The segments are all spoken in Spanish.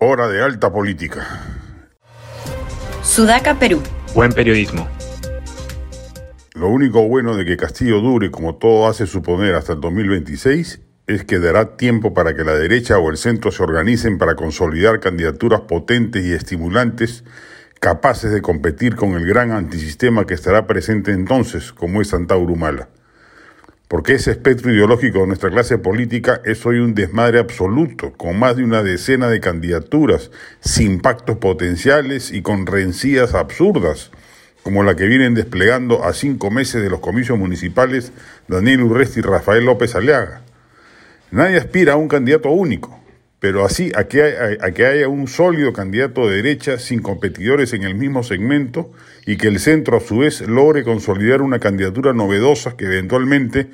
Hora de alta política. Sudaca, Perú. Buen periodismo. Lo único bueno de que Castillo dure, como todo hace suponer, hasta el 2026 es que dará tiempo para que la derecha o el centro se organicen para consolidar candidaturas potentes y estimulantes capaces de competir con el gran antisistema que estará presente entonces, como es Santa Urumala. Porque ese espectro ideológico de nuestra clase política es hoy un desmadre absoluto, con más de una decena de candidaturas, sin pactos potenciales y con rencillas absurdas, como la que vienen desplegando a cinco meses de los comicios municipales Daniel Urresti y Rafael López Aleaga. Nadie aspira a un candidato único, pero así a que, a, que haya un sólido candidato de derecha sin competidores en el mismo segmento y que el centro a su vez logre consolidar una candidatura novedosa que eventualmente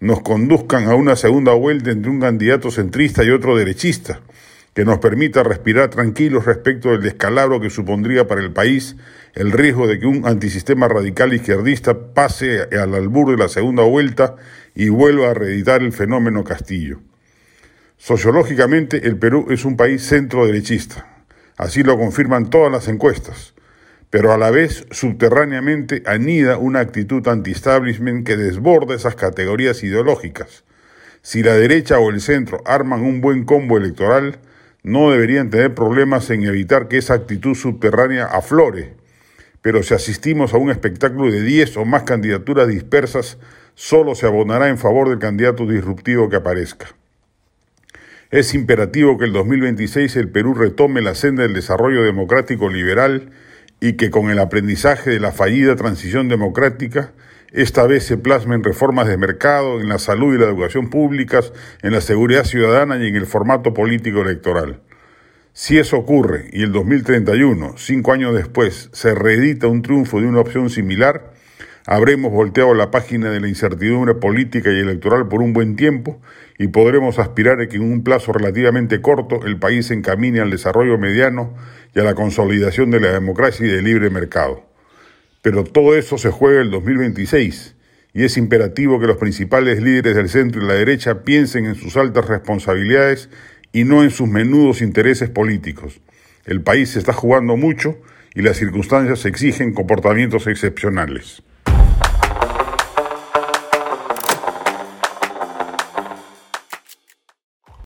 nos conduzcan a una segunda vuelta entre un candidato centrista y otro derechista, que nos permita respirar tranquilos respecto del descalabro que supondría para el país el riesgo de que un antisistema radical izquierdista pase al albur de la segunda vuelta y vuelva a reeditar el fenómeno Castillo. Sociológicamente, el Perú es un país centro-derechista. Así lo confirman todas las encuestas. Pero a la vez, subterráneamente, anida una actitud anti-establishment que desborda esas categorías ideológicas. Si la derecha o el centro arman un buen combo electoral, no deberían tener problemas en evitar que esa actitud subterránea aflore. Pero si asistimos a un espectáculo de 10 o más candidaturas dispersas, solo se abonará en favor del candidato disruptivo que aparezca. Es imperativo que el 2026 el Perú retome la senda del desarrollo democrático liberal y que con el aprendizaje de la fallida transición democrática, esta vez se plasmen reformas de mercado, en la salud y la educación públicas, en la seguridad ciudadana y en el formato político electoral. Si eso ocurre y el 2031, cinco años después, se reedita un triunfo de una opción similar, Habremos volteado la página de la incertidumbre política y electoral por un buen tiempo y podremos aspirar a que en un plazo relativamente corto el país se encamine al desarrollo mediano y a la consolidación de la democracia y del libre mercado. Pero todo eso se juega el 2026 y es imperativo que los principales líderes del centro y la derecha piensen en sus altas responsabilidades y no en sus menudos intereses políticos. El país se está jugando mucho y las circunstancias exigen comportamientos excepcionales.